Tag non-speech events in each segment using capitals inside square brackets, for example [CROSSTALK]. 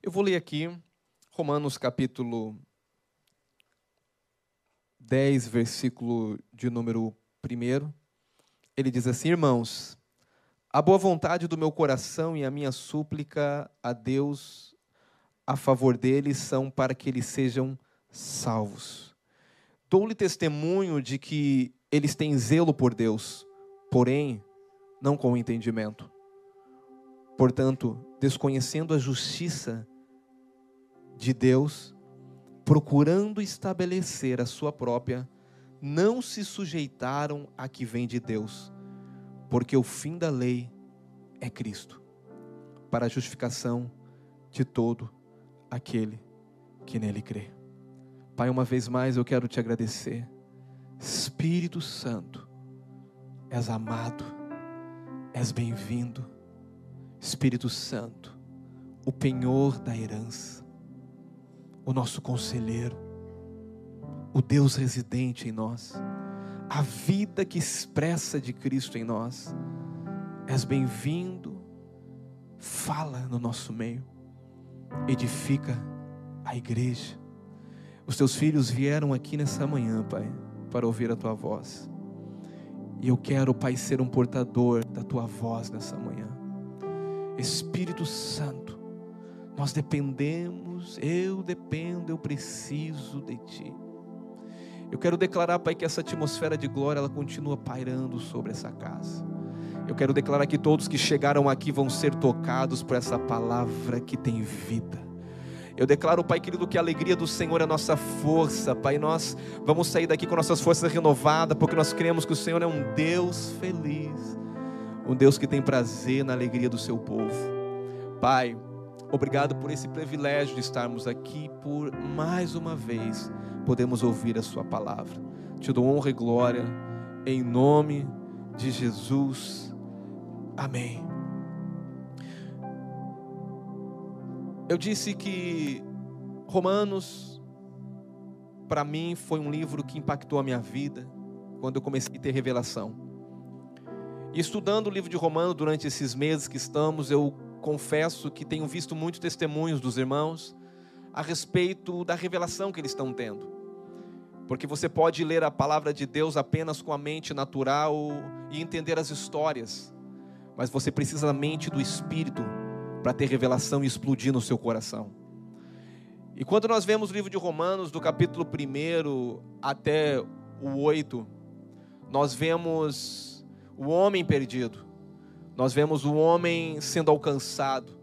Eu vou ler aqui Romanos capítulo 10, versículo de número 1. Ele diz assim: Irmãos, a boa vontade do meu coração e a minha súplica a Deus a favor deles são para que eles sejam salvos. Dou-lhe testemunho de que eles têm zelo por Deus, porém, não com entendimento. Portanto, desconhecendo a justiça de Deus, procurando estabelecer a sua própria, não se sujeitaram a que vem de Deus, porque o fim da lei é Cristo, para a justificação de todo aquele que nele crê. Pai, uma vez mais eu quero te agradecer. Espírito Santo, és amado, és bem-vindo Espírito Santo, o penhor da herança, o nosso conselheiro, o Deus residente em nós, a vida que expressa de Cristo em nós. És bem-vindo, fala no nosso meio, edifica a igreja. Os teus filhos vieram aqui nessa manhã, Pai, para ouvir a tua voz. E eu quero, Pai, ser um portador da tua voz nessa manhã. Espírito Santo, nós dependemos, eu dependo, eu preciso de Ti. Eu quero declarar, Pai, que essa atmosfera de glória ela continua pairando sobre essa casa. Eu quero declarar que todos que chegaram aqui vão ser tocados por essa palavra que tem vida. Eu declaro, Pai querido, que a alegria do Senhor é a nossa força, Pai. Nós vamos sair daqui com nossas forças renovadas, porque nós cremos que o Senhor é um Deus feliz um Deus que tem prazer na alegria do seu povo. Pai, obrigado por esse privilégio de estarmos aqui por mais uma vez podemos ouvir a Sua palavra. Te dou honra e glória em nome de Jesus. Amém. Eu disse que Romanos, para mim, foi um livro que impactou a minha vida quando eu comecei a ter revelação. Estudando o livro de Romanos durante esses meses que estamos, eu confesso que tenho visto muitos testemunhos dos irmãos a respeito da revelação que eles estão tendo. Porque você pode ler a palavra de Deus apenas com a mente natural e entender as histórias, mas você precisa da mente do Espírito para ter revelação e explodir no seu coração. E quando nós vemos o livro de Romanos, do capítulo 1 até o 8, nós vemos o homem perdido. Nós vemos o homem sendo alcançado.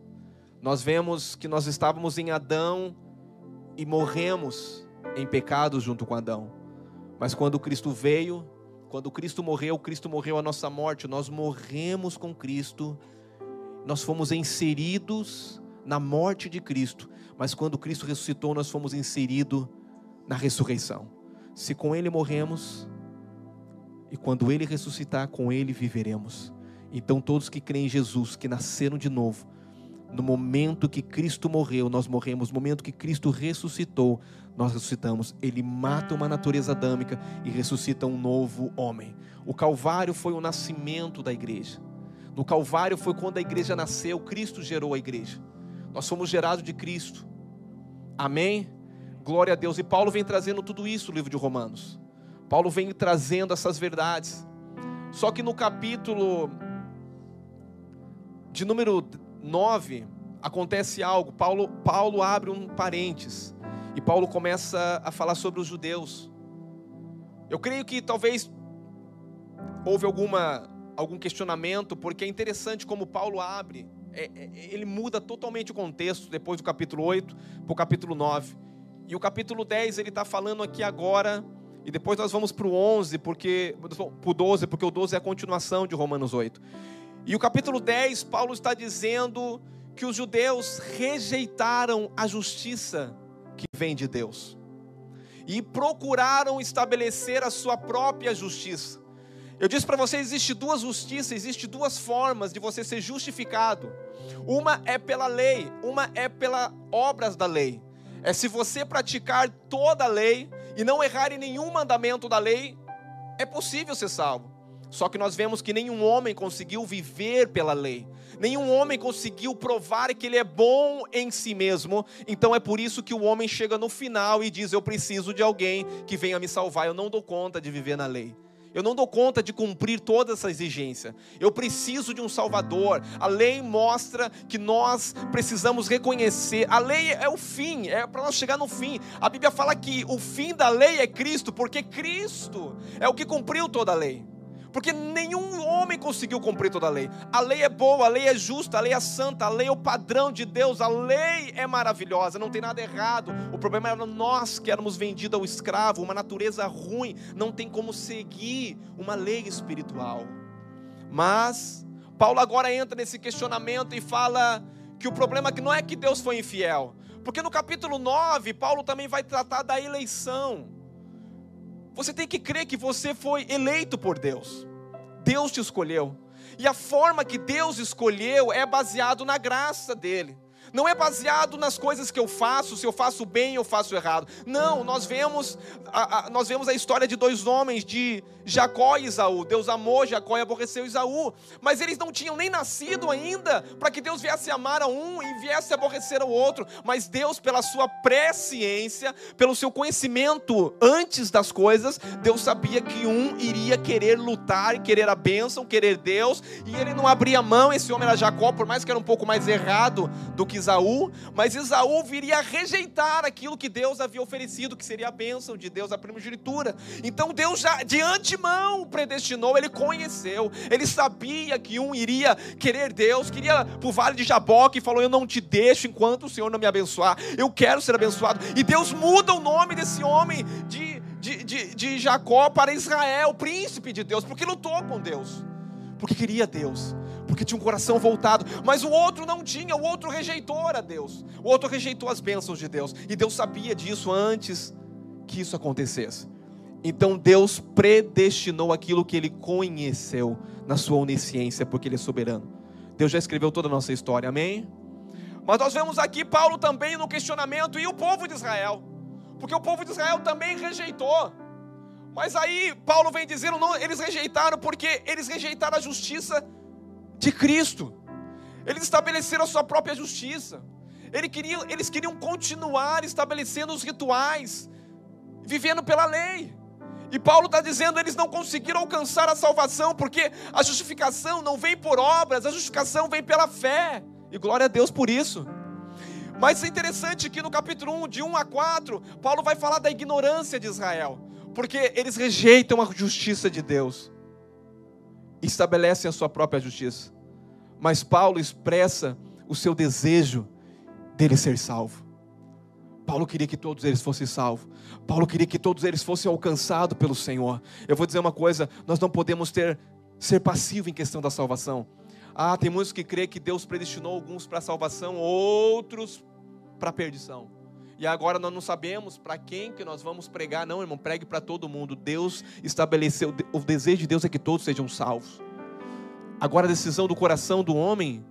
Nós vemos que nós estávamos em Adão e morremos em pecado junto com Adão. Mas quando Cristo veio, quando Cristo morreu, Cristo morreu a nossa morte, nós morremos com Cristo. Nós fomos inseridos na morte de Cristo, mas quando Cristo ressuscitou, nós fomos inseridos na ressurreição. Se com ele morremos, e quando ele ressuscitar, com ele viveremos. Então, todos que creem em Jesus, que nasceram de novo, no momento que Cristo morreu, nós morremos. No momento que Cristo ressuscitou, nós ressuscitamos. Ele mata uma natureza adâmica e ressuscita um novo homem. O Calvário foi o nascimento da igreja. No Calvário foi quando a igreja nasceu, Cristo gerou a igreja. Nós somos gerados de Cristo. Amém? Glória a Deus. E Paulo vem trazendo tudo isso no livro de Romanos. Paulo vem trazendo essas verdades. Só que no capítulo de número 9 acontece algo. Paulo, Paulo abre um parênteses e Paulo começa a falar sobre os judeus. Eu creio que talvez houve alguma algum questionamento, porque é interessante como Paulo abre, é, é, ele muda totalmente o contexto depois do capítulo 8 para o capítulo 9. E o capítulo 10 ele está falando aqui agora e depois nós vamos para o 11, porque, para o 12, porque o 12 é a continuação de Romanos 8. E o capítulo 10, Paulo está dizendo que os judeus rejeitaram a justiça que vem de Deus e procuraram estabelecer a sua própria justiça. Eu disse para vocês, existe duas justiças, existe duas formas de você ser justificado. Uma é pela lei, uma é pelas obras da lei. É se você praticar toda a lei e não errar em nenhum mandamento da lei, é possível ser salvo. Só que nós vemos que nenhum homem conseguiu viver pela lei. Nenhum homem conseguiu provar que ele é bom em si mesmo. Então é por isso que o homem chega no final e diz: Eu preciso de alguém que venha me salvar. Eu não dou conta de viver na lei. Eu não dou conta de cumprir toda essa exigência. Eu preciso de um Salvador. A lei mostra que nós precisamos reconhecer. A lei é o fim, é para nós chegar no fim. A Bíblia fala que o fim da lei é Cristo, porque Cristo é o que cumpriu toda a lei porque nenhum homem conseguiu cumprir toda a lei. A lei é boa, a lei é justa, a lei é santa, a lei é o padrão de Deus, a lei é maravilhosa, não tem nada errado. O problema era nós que éramos vendidos ao escravo, uma natureza ruim, não tem como seguir uma lei espiritual. Mas Paulo agora entra nesse questionamento e fala que o problema é não é que Deus foi infiel, porque no capítulo 9, Paulo também vai tratar da eleição. Você tem que crer que você foi eleito por Deus. Deus te escolheu. E a forma que Deus escolheu é baseado na graça dele não é baseado nas coisas que eu faço, se eu faço bem ou faço errado. Não, nós vemos a, a, nós vemos a história de dois homens, de Jacó e Isaú. Deus amou Jacó e aborreceu Isaú, mas eles não tinham nem nascido ainda para que Deus viesse amar a um e viesse aborrecer ao outro. Mas Deus, pela sua presciência, pelo seu conhecimento antes das coisas, Deus sabia que um iria querer lutar, querer a bênção, querer Deus, e ele não abria mão. Esse homem era Jacó, por mais que era um pouco mais errado do que Isaú, mas Isaú viria a rejeitar aquilo que Deus havia oferecido, que seria a bênção de Deus, a primogenitura. Então Deus já de antemão predestinou, ele conheceu, ele sabia que um iria querer Deus, queria para o vale de Jaboque e falou: Eu não te deixo enquanto o Senhor não me abençoar, eu quero ser abençoado. E Deus muda o nome desse homem de, de, de, de Jacó para Israel, príncipe de Deus, porque lutou com Deus, porque queria Deus porque tinha um coração voltado, mas o outro não tinha, o outro rejeitou a Deus, o outro rejeitou as bênçãos de Deus, e Deus sabia disso antes que isso acontecesse. Então Deus predestinou aquilo que ele conheceu na sua onisciência, porque ele é soberano. Deus já escreveu toda a nossa história, amém? Mas nós vemos aqui Paulo também no questionamento, e o povo de Israel, porque o povo de Israel também rejeitou. Mas aí Paulo vem dizendo, não, eles rejeitaram porque eles rejeitaram a justiça de Cristo. Eles estabeleceram a sua própria justiça. Eles queriam, eles queriam continuar estabelecendo os rituais, vivendo pela lei. E Paulo está dizendo, eles não conseguiram alcançar a salvação, porque a justificação não vem por obras, a justificação vem pela fé. E glória a Deus por isso. Mas é interessante que no capítulo 1, de 1 a 4, Paulo vai falar da ignorância de Israel, porque eles rejeitam a justiça de Deus estabelecem a sua própria justiça. Mas Paulo expressa o seu desejo dele ser salvo. Paulo queria que todos eles fossem salvos. Paulo queria que todos eles fossem alcançados pelo Senhor. Eu vou dizer uma coisa: nós não podemos ter ser passivo em questão da salvação. Ah, tem muitos que creem que Deus predestinou alguns para a salvação, outros para a perdição. E agora nós não sabemos para quem que nós vamos pregar, não, irmão, pregue para todo mundo. Deus estabeleceu, o desejo de Deus é que todos sejam salvos. Agora a decisão do coração do homem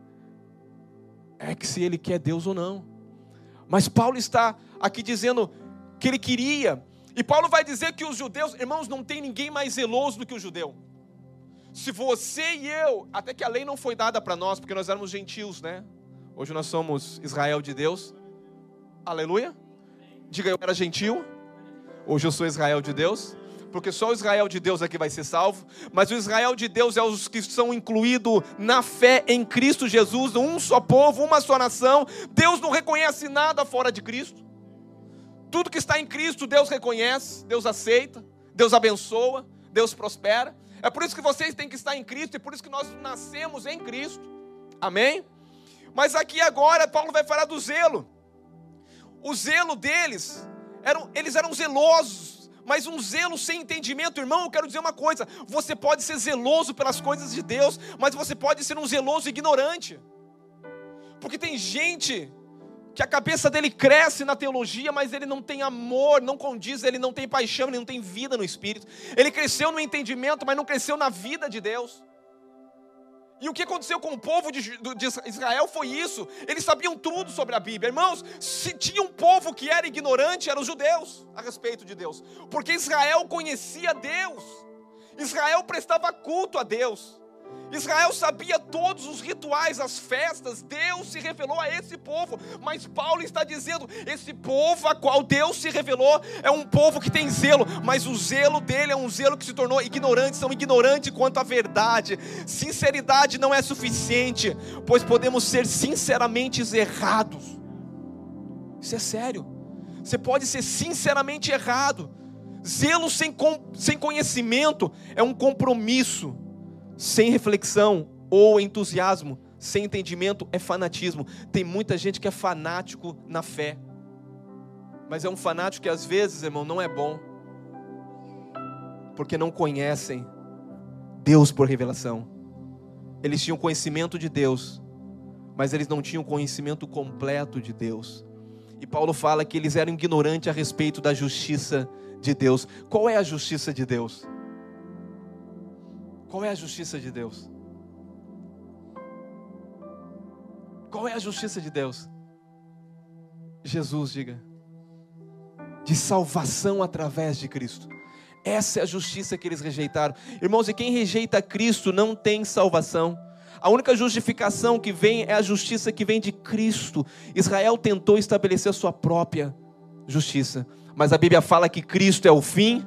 é que se ele quer Deus ou não. Mas Paulo está aqui dizendo que ele queria, e Paulo vai dizer que os judeus, irmãos, não tem ninguém mais zeloso do que o judeu. Se você e eu, até que a lei não foi dada para nós, porque nós éramos gentios, né? Hoje nós somos Israel de Deus. Aleluia. Diga eu era gentil. Hoje eu sou Israel de Deus. Porque só o Israel de Deus é que vai ser salvo. Mas o Israel de Deus é os que são incluídos na fé em Cristo Jesus, um só povo, uma só nação. Deus não reconhece nada fora de Cristo. Tudo que está em Cristo, Deus reconhece, Deus aceita, Deus abençoa, Deus prospera. É por isso que vocês têm que estar em Cristo e por isso que nós nascemos em Cristo. Amém? Mas aqui agora Paulo vai falar do zelo o zelo deles, eram, eles eram zelosos, mas um zelo sem entendimento, irmão, eu quero dizer uma coisa: você pode ser zeloso pelas coisas de Deus, mas você pode ser um zeloso ignorante, porque tem gente que a cabeça dele cresce na teologia, mas ele não tem amor, não condiz, ele não tem paixão, ele não tem vida no espírito. Ele cresceu no entendimento, mas não cresceu na vida de Deus. E o que aconteceu com o povo de, Israel foi isso. Eles sabiam tudo sobre a Bíblia. Irmãos, se tinha um povo que era ignorante, eram os judeus a respeito de Deus. Porque Israel conhecia Deus. Israel prestava culto a Deus. Israel sabia todos os rituais, as festas, Deus se revelou a esse povo, mas Paulo está dizendo: esse povo a qual Deus se revelou é um povo que tem zelo, mas o zelo dele é um zelo que se tornou ignorante, são ignorantes quanto à verdade. Sinceridade não é suficiente, pois podemos ser sinceramente errados. Isso é sério. Você pode ser sinceramente errado. Zelo sem, sem conhecimento é um compromisso sem reflexão ou entusiasmo, sem entendimento, é fanatismo. Tem muita gente que é fanático na fé, mas é um fanático que às vezes, irmão, não é bom, porque não conhecem Deus por revelação. Eles tinham conhecimento de Deus, mas eles não tinham conhecimento completo de Deus. E Paulo fala que eles eram ignorantes a respeito da justiça de Deus. Qual é a justiça de Deus? Qual é a justiça de Deus? Qual é a justiça de Deus? Jesus, diga. De salvação através de Cristo. Essa é a justiça que eles rejeitaram. Irmãos, e quem rejeita Cristo não tem salvação. A única justificação que vem é a justiça que vem de Cristo. Israel tentou estabelecer sua própria justiça, mas a Bíblia fala que Cristo é o fim,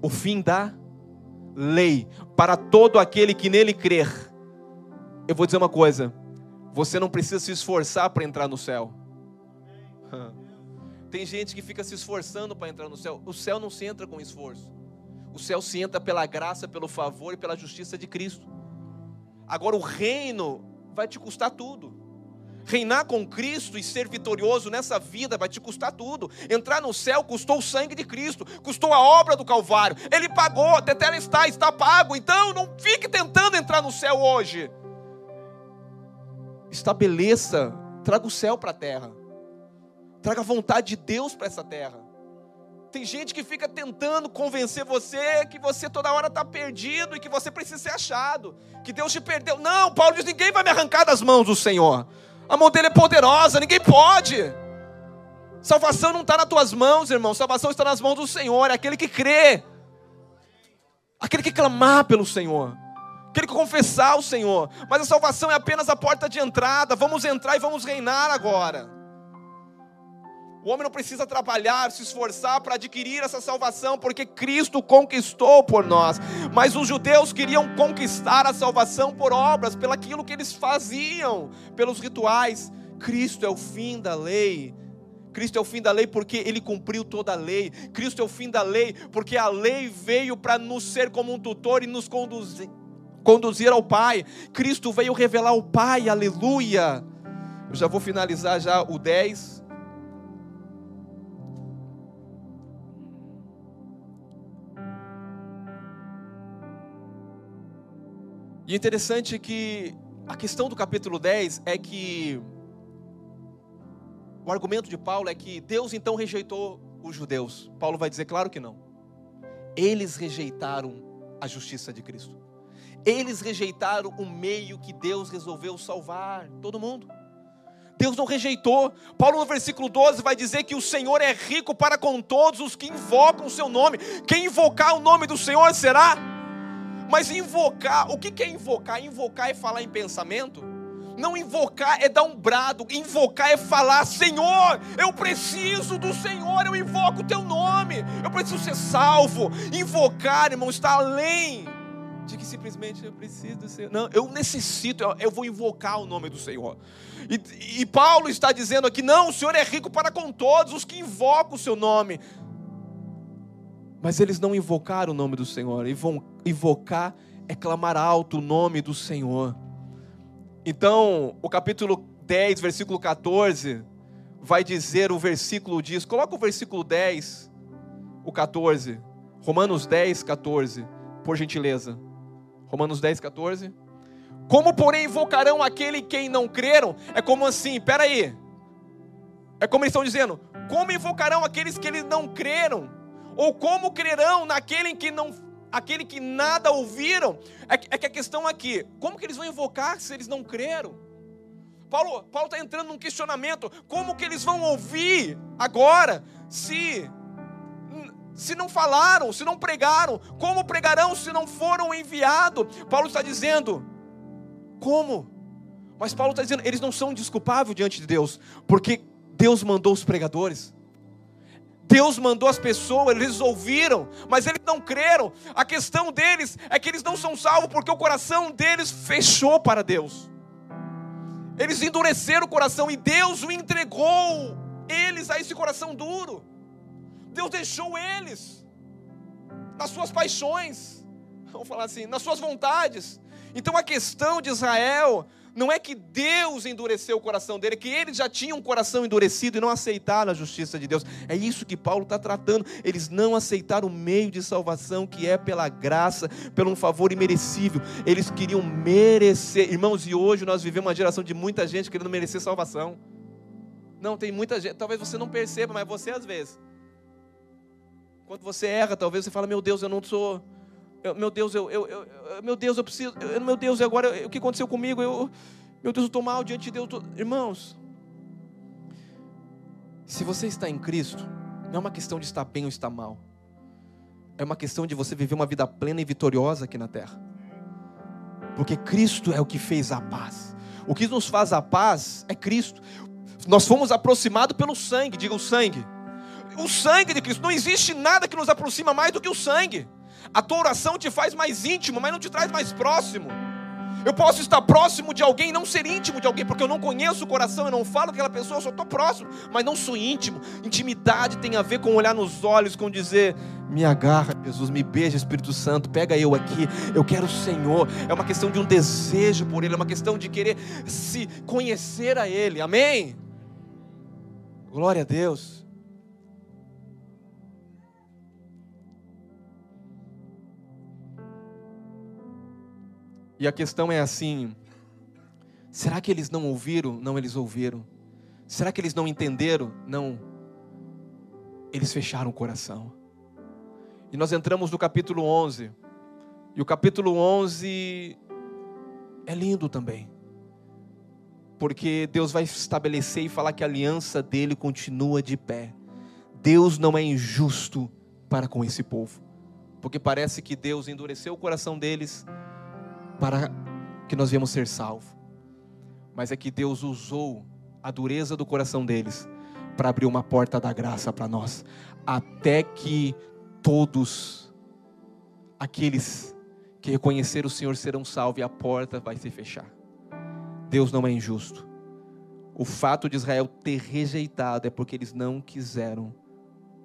o fim da lei para todo aquele que nele crer. Eu vou dizer uma coisa: você não precisa se esforçar para entrar no céu. Tem gente que fica se esforçando para entrar no céu. O céu não se entra com esforço. O céu se entra pela graça, pelo favor e pela justiça de Cristo. Agora o reino vai te custar tudo. Reinar com Cristo e ser vitorioso nessa vida vai te custar tudo. Entrar no céu custou o sangue de Cristo, custou a obra do Calvário. Ele pagou, Tetela está, está pago. Então não fique tentando entrar no céu hoje. Estabeleça, traga o céu para a terra. Traga a vontade de Deus para essa terra. Tem gente que fica tentando convencer você que você toda hora está perdido e que você precisa ser achado, que Deus te perdeu. Não, Paulo diz: ninguém vai me arrancar das mãos do Senhor. A mão dele é poderosa, ninguém pode. Salvação não está nas tuas mãos, irmão. Salvação está nas mãos do Senhor. É aquele que crê, aquele que clamar pelo Senhor, aquele que confessar o Senhor. Mas a salvação é apenas a porta de entrada. Vamos entrar e vamos reinar agora. O homem não precisa trabalhar, se esforçar para adquirir essa salvação, porque Cristo conquistou por nós. Mas os judeus queriam conquistar a salvação por obras, pelo aquilo que eles faziam, pelos rituais. Cristo é o fim da lei. Cristo é o fim da lei porque ele cumpriu toda a lei. Cristo é o fim da lei porque a lei veio para nos ser como um tutor e nos conduzir, conduzir ao Pai. Cristo veio revelar o Pai, aleluia. Eu já vou finalizar já o 10. E interessante que a questão do capítulo 10 é que o argumento de Paulo é que Deus então rejeitou os judeus. Paulo vai dizer, claro que não. Eles rejeitaram a justiça de Cristo. Eles rejeitaram o meio que Deus resolveu salvar todo mundo. Deus não rejeitou. Paulo, no versículo 12, vai dizer que o Senhor é rico para com todos os que invocam o seu nome. Quem invocar o nome do Senhor será mas invocar, o que é invocar? Invocar é falar em pensamento? Não invocar é dar um brado, invocar é falar: Senhor, eu preciso do Senhor, eu invoco o teu nome, eu preciso ser salvo. Invocar, irmão, está além de que simplesmente eu preciso do Senhor. Não, eu necessito, eu, vou invocar o nome do Senhor. E, e Paulo está dizendo aqui: não, o Senhor é rico para com todos os que invocam o seu nome. Mas eles não invocaram o nome do Senhor. Invocar é clamar alto o nome do Senhor. Então, o capítulo 10, versículo 14, vai dizer, o versículo diz, coloca o versículo 10, o 14. Romanos 10, 14, por gentileza. Romanos 10, 14. Como, porém, invocarão aquele quem não creram? É como assim, peraí. É como eles estão dizendo, como invocarão aqueles que eles não creram? Ou como crerão naquele que não aquele que nada ouviram? É, é que a questão aqui, como que eles vão invocar se eles não creram? Paulo Paulo está entrando num questionamento, como que eles vão ouvir agora se se não falaram, se não pregaram? Como pregarão se não foram enviados? Paulo está dizendo: como? Mas Paulo está dizendo: eles não são desculpáveis diante de Deus, porque Deus mandou os pregadores. Deus mandou as pessoas, eles ouviram, mas eles não creram. A questão deles é que eles não são salvos porque o coração deles fechou para Deus. Eles endureceram o coração e Deus o entregou eles a esse coração duro. Deus deixou eles nas suas paixões, vamos falar assim, nas suas vontades. Então a questão de Israel não é que Deus endureceu o coração dele, é que eles já tinham um coração endurecido e não aceitaram a justiça de Deus. É isso que Paulo está tratando. Eles não aceitaram o meio de salvação que é pela graça, pelo um favor imerecível. Eles queriam merecer. Irmãos, e hoje nós vivemos uma geração de muita gente querendo merecer salvação. Não, tem muita gente, talvez você não perceba, mas você às vezes. Quando você erra, talvez você fala, meu Deus, eu não sou. Eu, meu Deus, eu, eu, eu, meu Deus, eu preciso. Eu, meu Deus, agora o que aconteceu comigo? Eu, meu Deus, eu estou mal diante de Deus. Tô... Irmãos, se você está em Cristo, não é uma questão de estar bem ou estar mal. É uma questão de você viver uma vida plena e vitoriosa aqui na terra. Porque Cristo é o que fez a paz. O que nos faz a paz é Cristo. Nós fomos aproximados pelo sangue, diga o sangue o sangue de Cristo. Não existe nada que nos aproxima mais do que o sangue. A tua oração te faz mais íntimo, mas não te traz mais próximo. Eu posso estar próximo de alguém não ser íntimo de alguém, porque eu não conheço o coração, eu não falo aquela pessoa, eu só estou próximo, mas não sou íntimo. Intimidade tem a ver com olhar nos olhos, com dizer: me agarra, Jesus, me beija, Espírito Santo, pega eu aqui, eu quero o Senhor. É uma questão de um desejo por Ele, é uma questão de querer se conhecer a Ele, amém? Glória a Deus. E a questão é assim: será que eles não ouviram? Não, eles ouviram. Será que eles não entenderam? Não. Eles fecharam o coração. E nós entramos no capítulo 11. E o capítulo 11 é lindo também. Porque Deus vai estabelecer e falar que a aliança dele continua de pé. Deus não é injusto para com esse povo. Porque parece que Deus endureceu o coração deles para que nós viemos ser salvos. Mas é que Deus usou a dureza do coração deles para abrir uma porta da graça para nós, até que todos aqueles que reconhecer o Senhor serão salvos e a porta vai se fechar. Deus não é injusto. O fato de Israel ter rejeitado é porque eles não quiseram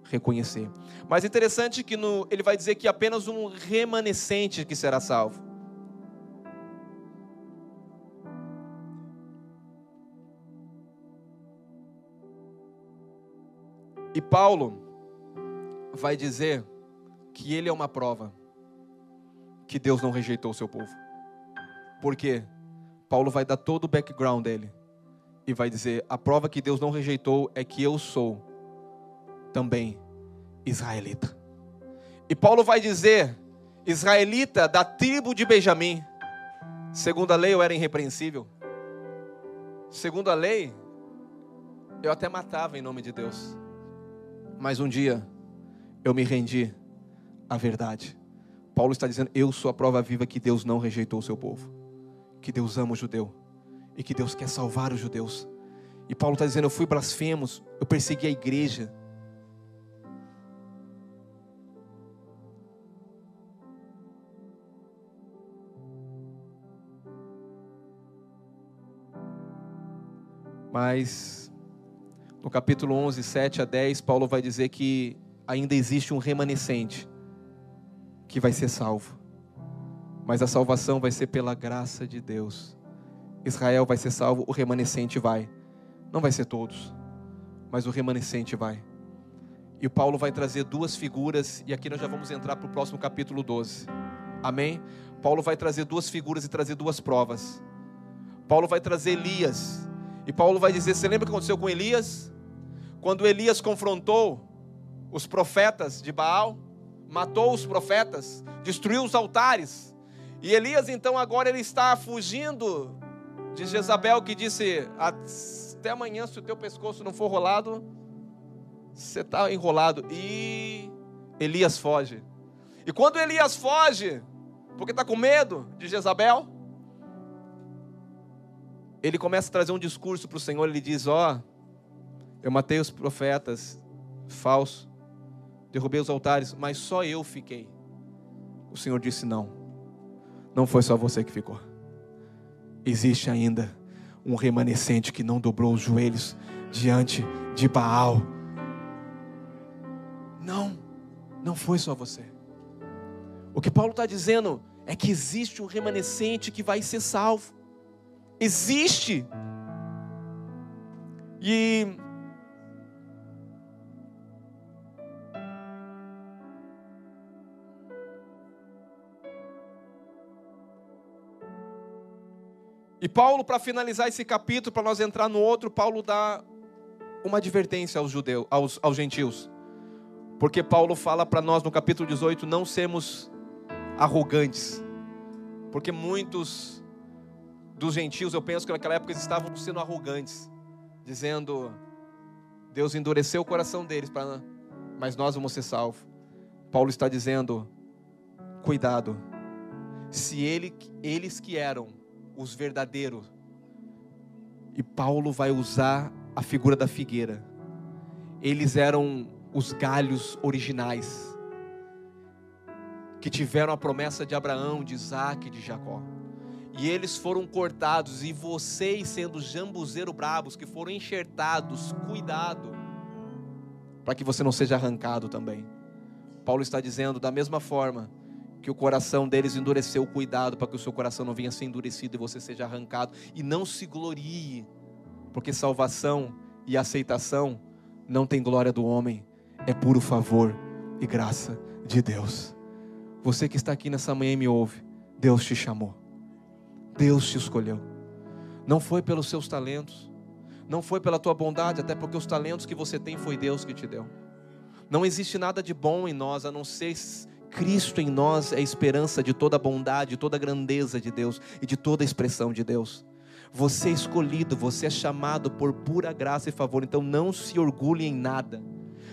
reconhecer. Mas interessante que no, ele vai dizer que apenas um remanescente que será salvo. E Paulo vai dizer que ele é uma prova que Deus não rejeitou o seu povo. Porque Paulo vai dar todo o background dele e vai dizer: a prova que Deus não rejeitou é que eu sou também israelita. E Paulo vai dizer: israelita da tribo de Benjamim. Segundo a lei eu era irrepreensível. Segundo a lei, eu até matava em nome de Deus. Mas um dia eu me rendi à verdade. Paulo está dizendo: Eu sou a prova viva que Deus não rejeitou o seu povo, que Deus ama o judeu e que Deus quer salvar os judeus. E Paulo está dizendo: Eu fui blasfemos, eu persegui a igreja. Mas no capítulo 11, 7 a 10, Paulo vai dizer que ainda existe um remanescente que vai ser salvo. Mas a salvação vai ser pela graça de Deus. Israel vai ser salvo, o remanescente vai. Não vai ser todos, mas o remanescente vai. E Paulo vai trazer duas figuras, e aqui nós já vamos entrar para o próximo capítulo 12. Amém? Paulo vai trazer duas figuras e trazer duas provas. Paulo vai trazer Elias. E Paulo vai dizer: Você lembra o que aconteceu com Elias? Quando Elias confrontou os profetas de Baal, matou os profetas, destruiu os altares. E Elias então agora ele está fugindo de Jezabel que disse: até amanhã se o teu pescoço não for rolado, você está enrolado. E Elias foge. E quando Elias foge, porque está com medo de Jezabel, ele começa a trazer um discurso para o Senhor. Ele diz: Ó, oh, eu matei os profetas falsos, derrubei os altares, mas só eu fiquei. O Senhor disse: Não, não foi só você que ficou. Existe ainda um remanescente que não dobrou os joelhos diante de Baal. Não, não foi só você. O que Paulo está dizendo é que existe um remanescente que vai ser salvo. Existe. E E Paulo, para finalizar esse capítulo, para nós entrar no outro, Paulo dá uma advertência aos judeus, aos, aos gentios. Porque Paulo fala para nós no capítulo 18 não sermos arrogantes. Porque muitos dos gentios, eu penso que naquela época eles estavam sendo arrogantes, dizendo: Deus endureceu o coração deles, para, mas nós vamos ser salvos. Paulo está dizendo: cuidado, se ele, eles que eram os verdadeiros. E Paulo vai usar a figura da figueira. Eles eram os galhos originais que tiveram a promessa de Abraão, de Isaac e de Jacó. E eles foram cortados, e vocês, sendo jambuzeiro bravos, que foram enxertados, cuidado, para que você não seja arrancado também. Paulo está dizendo, da mesma forma, que o coração deles endureceu, cuidado para que o seu coração não venha a ser endurecido e você seja arrancado. E não se glorie, porque salvação e aceitação não tem glória do homem, é puro favor e graça de Deus. Você que está aqui nessa manhã e me ouve, Deus te chamou, Deus te escolheu. Não foi pelos seus talentos, não foi pela tua bondade, até porque os talentos que você tem foi Deus que te deu. Não existe nada de bom em nós a não ser Cristo em nós é a esperança de toda a bondade, de toda a grandeza de Deus e de toda a expressão de Deus. Você é escolhido, você é chamado por pura graça e favor, então não se orgulhe em nada.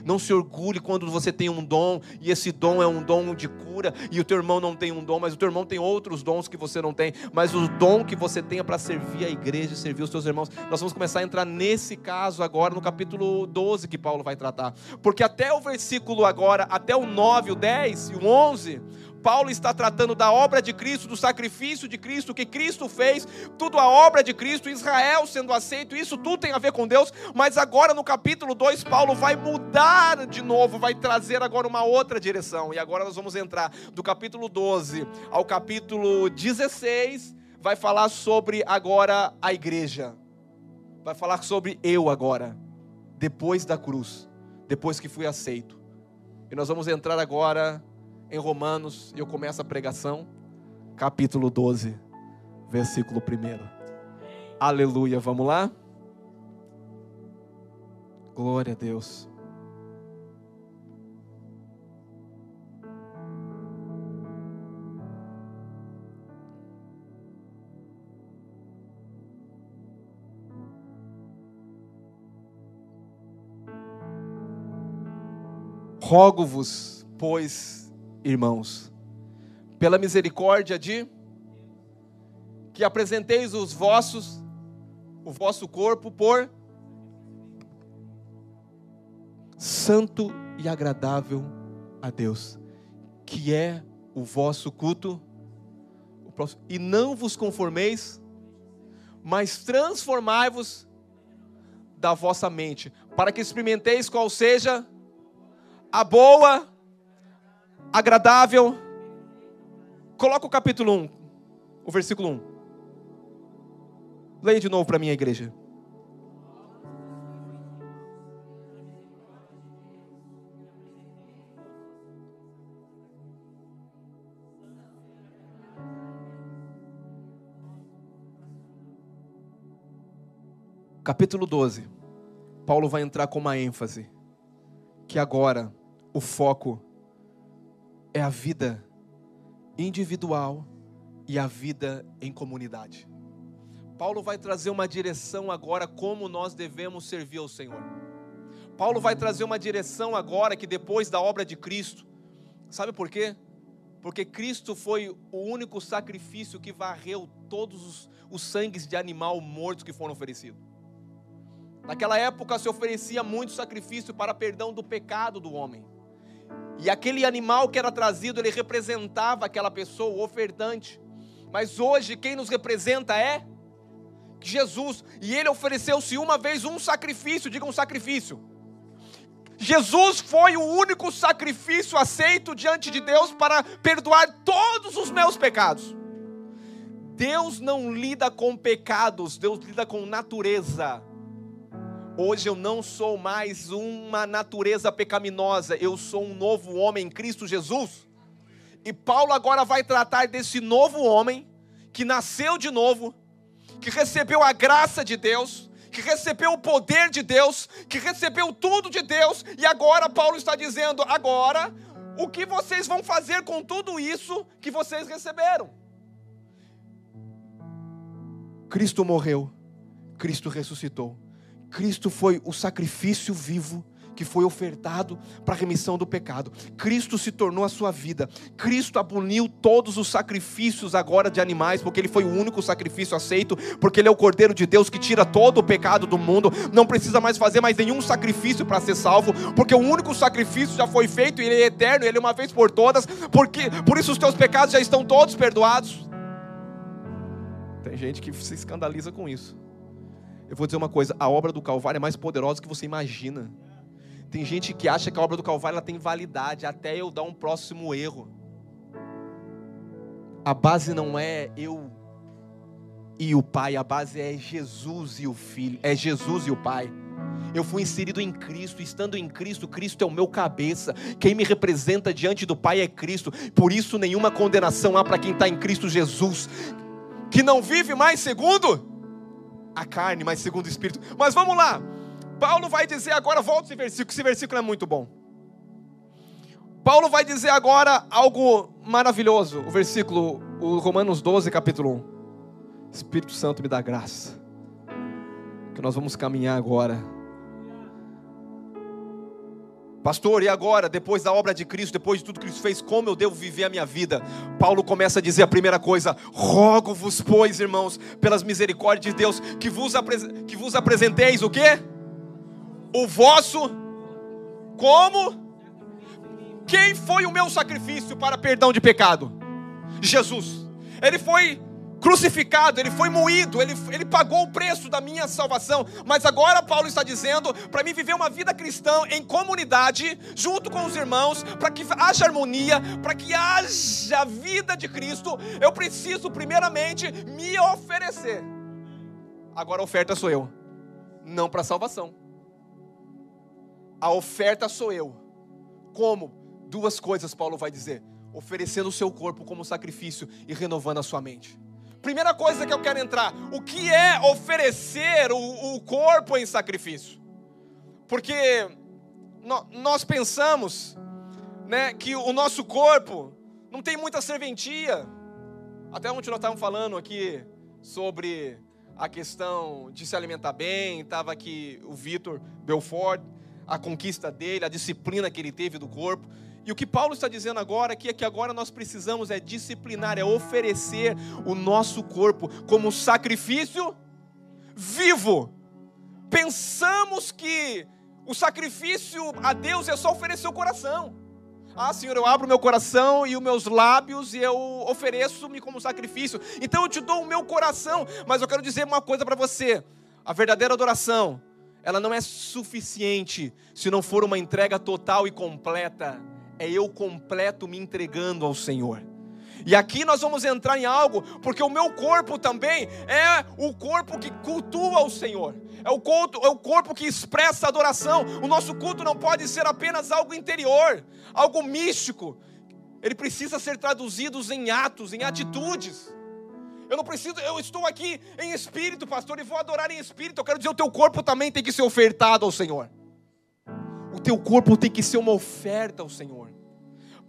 Não se orgulhe quando você tem um dom e esse dom é um dom de cura e o teu irmão não tem um dom, mas o teu irmão tem outros dons que você não tem, mas o dom que você tem é para servir a igreja e servir os teus irmãos. Nós vamos começar a entrar nesse caso agora no capítulo 12 que Paulo vai tratar. Porque até o versículo agora, até o 9, o 10 e o 11, Paulo está tratando da obra de Cristo, do sacrifício de Cristo, que Cristo fez, tudo a obra de Cristo, Israel sendo aceito, isso tudo tem a ver com Deus, mas agora no capítulo 2, Paulo vai mudar de novo, vai trazer agora uma outra direção, e agora nós vamos entrar do capítulo 12 ao capítulo 16, vai falar sobre agora a igreja, vai falar sobre eu agora, depois da cruz, depois que fui aceito, e nós vamos entrar agora em Romanos eu começo a pregação, capítulo 12, versículo 1. Aleluia, vamos lá? Glória a Deus. Rogo-vos, pois, irmãos, pela misericórdia de que apresenteis os vossos o vosso corpo por santo e agradável a Deus, que é o vosso culto, e não vos conformeis, mas transformai-vos da vossa mente, para que experimenteis qual seja a boa, agradável. Coloca o capítulo 1, o versículo 1. Leia de novo para mim, a igreja. Capítulo 12. Paulo vai entrar com uma ênfase que agora o foco é a vida individual e a vida em comunidade. Paulo vai trazer uma direção agora como nós devemos servir ao Senhor. Paulo vai trazer uma direção agora que depois da obra de Cristo, Sabe por quê? Porque Cristo foi o único sacrifício que varreu todos os, os sangues de animal mortos que foram oferecidos. Naquela época se oferecia muito sacrifício para perdão do pecado do homem. E aquele animal que era trazido, ele representava aquela pessoa, o ofertante. Mas hoje quem nos representa é Jesus. E ele ofereceu-se uma vez um sacrifício, diga um sacrifício. Jesus foi o único sacrifício aceito diante de Deus para perdoar todos os meus pecados. Deus não lida com pecados, Deus lida com natureza. Hoje eu não sou mais uma natureza pecaminosa, eu sou um novo homem em Cristo Jesus. E Paulo agora vai tratar desse novo homem que nasceu de novo, que recebeu a graça de Deus, que recebeu o poder de Deus, que recebeu tudo de Deus, e agora Paulo está dizendo: agora, o que vocês vão fazer com tudo isso que vocês receberam? Cristo morreu, Cristo ressuscitou. Cristo foi o sacrifício vivo que foi ofertado para a remissão do pecado. Cristo se tornou a sua vida. Cristo aboliu todos os sacrifícios agora de animais, porque ele foi o único sacrifício aceito, porque ele é o Cordeiro de Deus que tira todo o pecado do mundo. Não precisa mais fazer mais nenhum sacrifício para ser salvo, porque o único sacrifício já foi feito e ele é eterno, ele é uma vez por todas, porque por isso os teus pecados já estão todos perdoados. Tem gente que se escandaliza com isso. Eu vou dizer uma coisa: a obra do Calvário é mais poderosa do que você imagina. Tem gente que acha que a obra do Calvário ela tem validade até eu dar um próximo erro. A base não é eu e o Pai, a base é Jesus e o Filho, é Jesus e o Pai. Eu fui inserido em Cristo, estando em Cristo, Cristo é o meu cabeça. Quem me representa diante do Pai é Cristo. Por isso, nenhuma condenação há para quem está em Cristo Jesus, que não vive mais segundo a carne, mas segundo o Espírito. Mas vamos lá. Paulo vai dizer agora, volta esse versículo, esse versículo é muito bom. Paulo vai dizer agora algo maravilhoso. O versículo, o Romanos 12, capítulo 1. Espírito Santo me dá graça. Que nós vamos caminhar agora Pastor, e agora, depois da obra de Cristo, depois de tudo que Cristo fez, como eu devo viver a minha vida? Paulo começa a dizer a primeira coisa: Rogo-vos, pois, irmãos, pelas misericórdias de Deus, que vos, que vos apresenteis o quê? O vosso como? Quem foi o meu sacrifício para perdão de pecado? Jesus. Ele foi crucificado, ele foi moído, ele, ele pagou o preço da minha salvação. Mas agora Paulo está dizendo para mim viver uma vida cristã em comunidade, junto com os irmãos, para que haja harmonia, para que haja vida de Cristo, eu preciso primeiramente me oferecer. Agora a oferta sou eu, não para salvação. A oferta sou eu. Como? Duas coisas Paulo vai dizer: oferecendo o seu corpo como sacrifício e renovando a sua mente. Primeira coisa que eu quero entrar: o que é oferecer o, o corpo em sacrifício? Porque no, nós pensamos né, que o nosso corpo não tem muita serventia. Até ontem nós estávamos falando aqui sobre a questão de se alimentar bem, estava aqui o Vitor Belfort, a conquista dele, a disciplina que ele teve do corpo. E o que Paulo está dizendo agora aqui é que agora nós precisamos é disciplinar, é oferecer o nosso corpo como sacrifício vivo. Pensamos que o sacrifício a Deus é só oferecer o coração. Ah, Senhor, eu abro meu coração e os meus lábios e eu ofereço-me como sacrifício. Então eu te dou o meu coração, mas eu quero dizer uma coisa para você: a verdadeira adoração, ela não é suficiente se não for uma entrega total e completa é eu completo me entregando ao Senhor. E aqui nós vamos entrar em algo, porque o meu corpo também é o corpo que cultua o Senhor, é o, culto, é o corpo que expressa a adoração. O nosso culto não pode ser apenas algo interior, algo místico, ele precisa ser traduzido em atos, em atitudes. Eu não preciso, eu estou aqui em espírito, pastor, e vou adorar em espírito. Eu quero dizer, o teu corpo também tem que ser ofertado ao Senhor. O teu corpo tem que ser uma oferta ao Senhor.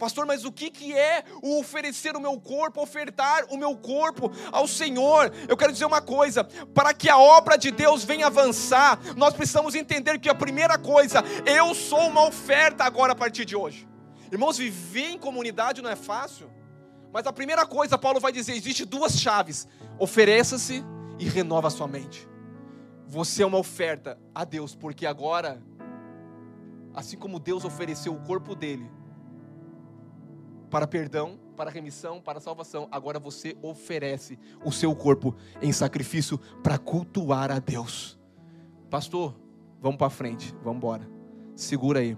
Pastor, mas o que, que é o oferecer o meu corpo, ofertar o meu corpo ao Senhor? Eu quero dizer uma coisa: para que a obra de Deus venha avançar, nós precisamos entender que a primeira coisa, eu sou uma oferta agora a partir de hoje. Irmãos, viver em comunidade não é fácil. Mas a primeira coisa, Paulo vai dizer: existe duas chaves: ofereça-se e renova a sua mente. Você é uma oferta a Deus, porque agora, assim como Deus ofereceu o corpo dele para perdão, para remissão, para salvação, agora você oferece o seu corpo em sacrifício para cultuar a Deus. Pastor, vamos para frente, vamos embora. Segura aí.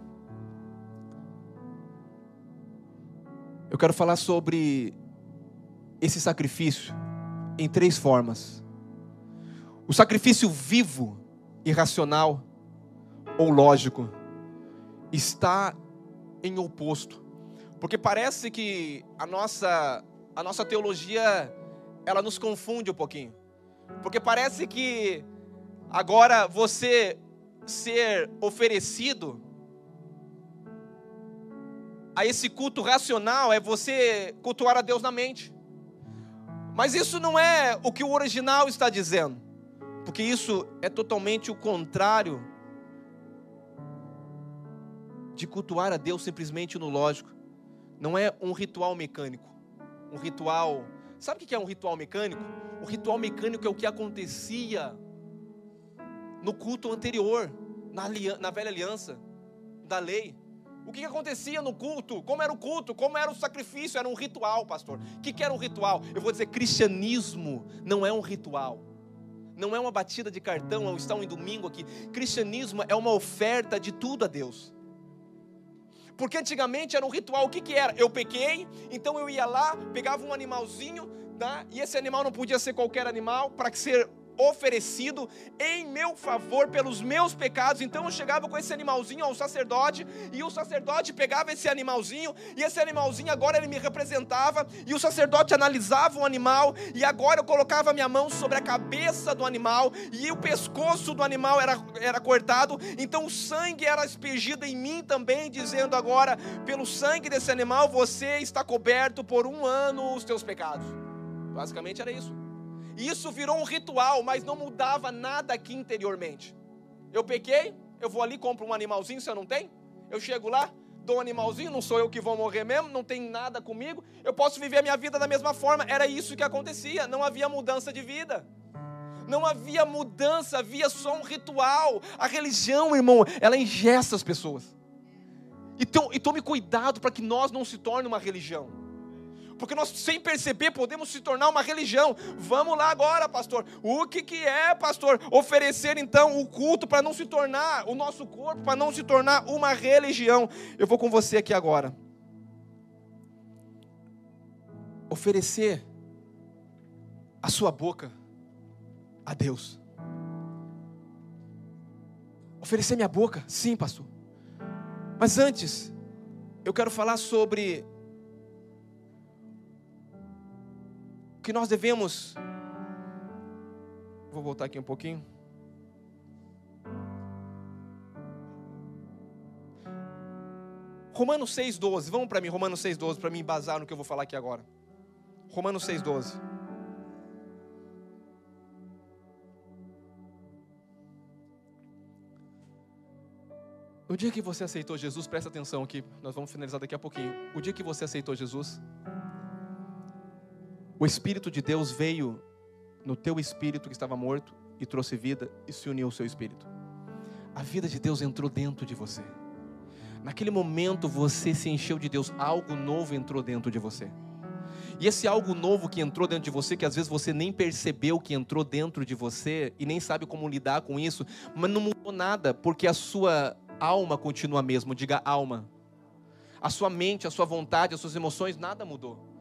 Eu quero falar sobre esse sacrifício em três formas. O sacrifício vivo, irracional ou lógico está em oposto. Porque parece que a nossa a nossa teologia ela nos confunde um pouquinho. Porque parece que agora você ser oferecido a esse culto racional é você cultuar a Deus na mente. Mas isso não é o que o original está dizendo, porque isso é totalmente o contrário de cultuar a Deus simplesmente no lógico. Não é um ritual mecânico, um ritual. Sabe o que é um ritual mecânico? O ritual mecânico é o que acontecia no culto anterior, na, na velha aliança, da lei. O que acontecia no culto? Como era o culto? Como era o sacrifício? Era um ritual, pastor. O que era um ritual? Eu vou dizer: cristianismo não é um ritual. Não é uma batida de cartão ou estar um domingo aqui. Cristianismo é uma oferta de tudo a Deus. Porque antigamente era um ritual. O que, que era? Eu pequei, então eu ia lá, pegava um animalzinho, tá? e esse animal não podia ser qualquer animal, para ser oferecido em meu favor pelos meus pecados. Então eu chegava com esse animalzinho ao sacerdote, e o sacerdote pegava esse animalzinho, e esse animalzinho agora ele me representava, e o sacerdote analisava o animal, e agora eu colocava minha mão sobre a cabeça do animal, e o pescoço do animal era, era cortado, então o sangue era aspergido em mim também, dizendo agora, pelo sangue desse animal você está coberto por um ano os teus pecados. Basicamente era isso. Isso virou um ritual, mas não mudava nada aqui interiormente. Eu pequei, eu vou ali, compro um animalzinho, se eu não tenho. Eu chego lá, dou um animalzinho, não sou eu que vou morrer mesmo, não tem nada comigo. Eu posso viver a minha vida da mesma forma. Era isso que acontecia, não havia mudança de vida. Não havia mudança, havia só um ritual. A religião, irmão, ela engessa as pessoas. Então, e tome cuidado para que nós não se torne uma religião porque nós, sem perceber, podemos se tornar uma religião. Vamos lá agora, pastor. O que, que é, pastor? Oferecer então o culto para não se tornar, o nosso corpo, para não se tornar uma religião. Eu vou com você aqui agora. Oferecer a sua boca a Deus. Oferecer minha boca, sim, pastor. Mas antes, eu quero falar sobre que nós devemos. Vou voltar aqui um pouquinho. Romanos 6,12. Vamos para mim, Romanos 6,12, para me embasar no que eu vou falar aqui agora. Romanos 6,12. O dia que você aceitou Jesus, presta atenção aqui, nós vamos finalizar daqui a pouquinho. O dia que você aceitou Jesus, o Espírito de Deus veio no teu espírito que estava morto e trouxe vida e se uniu ao seu espírito. A vida de Deus entrou dentro de você. Naquele momento você se encheu de Deus, algo novo entrou dentro de você. E esse algo novo que entrou dentro de você, que às vezes você nem percebeu que entrou dentro de você e nem sabe como lidar com isso, mas não mudou nada, porque a sua alma continua a mesma, diga alma. A sua mente, a sua vontade, as suas emoções, nada mudou.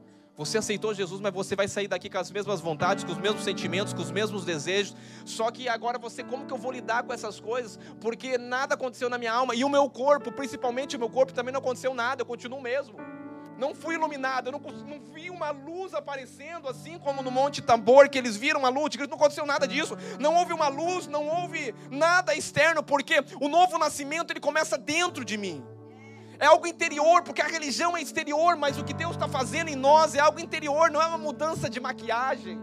Você aceitou Jesus, mas você vai sair daqui com as mesmas vontades, com os mesmos sentimentos, com os mesmos desejos. Só que agora você, como que eu vou lidar com essas coisas? Porque nada aconteceu na minha alma e o meu corpo, principalmente o meu corpo, também não aconteceu nada. Eu continuo mesmo. Não fui iluminado, eu não, não vi uma luz aparecendo assim como no Monte Tabor, que eles viram a luz. Não aconteceu nada disso. Não houve uma luz, não houve nada externo, porque o novo nascimento ele começa dentro de mim é algo interior, porque a religião é exterior, mas o que Deus está fazendo em nós é algo interior, não é uma mudança de maquiagem,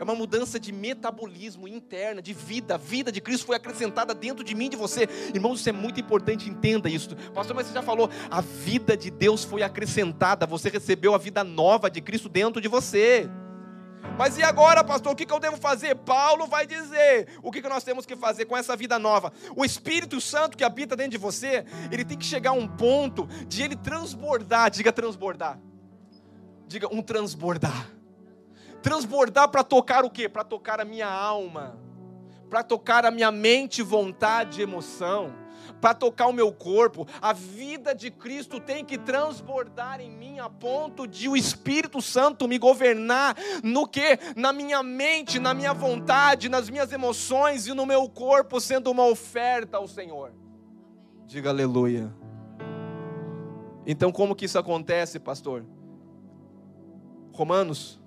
É uma mudança de metabolismo interna, de vida. A vida de Cristo foi acrescentada dentro de mim de você. Irmãos, isso é muito importante, entenda isso. Pastor, mas você já falou, a vida de Deus foi acrescentada. Você recebeu a vida nova de Cristo dentro de você. Mas e agora, pastor, o que eu devo fazer? Paulo vai dizer o que nós temos que fazer com essa vida nova. O Espírito Santo que habita dentro de você, ele tem que chegar a um ponto de ele transbordar. Diga transbordar. Diga um transbordar transbordar para tocar o quê? Para tocar a minha alma, para tocar a minha mente, vontade, emoção, para tocar o meu corpo. A vida de Cristo tem que transbordar em mim a ponto de o Espírito Santo me governar no que? Na minha mente, na minha vontade, nas minhas emoções e no meu corpo, sendo uma oferta ao Senhor. Diga aleluia. Então, como que isso acontece, pastor? Romanos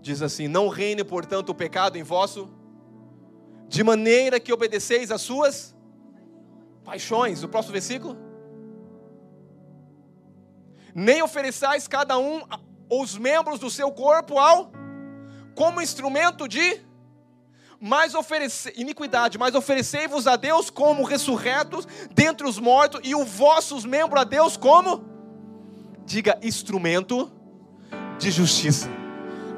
Diz assim: Não reine, portanto, o pecado em vosso, de maneira que obedeceis às suas paixões. O próximo versículo. Nem ofereçais cada um os membros do seu corpo ao como instrumento de mais oferece, iniquidade, mas oferecei-vos a Deus como ressurretos dentre os mortos e os vossos membros a Deus como diga instrumento de justiça.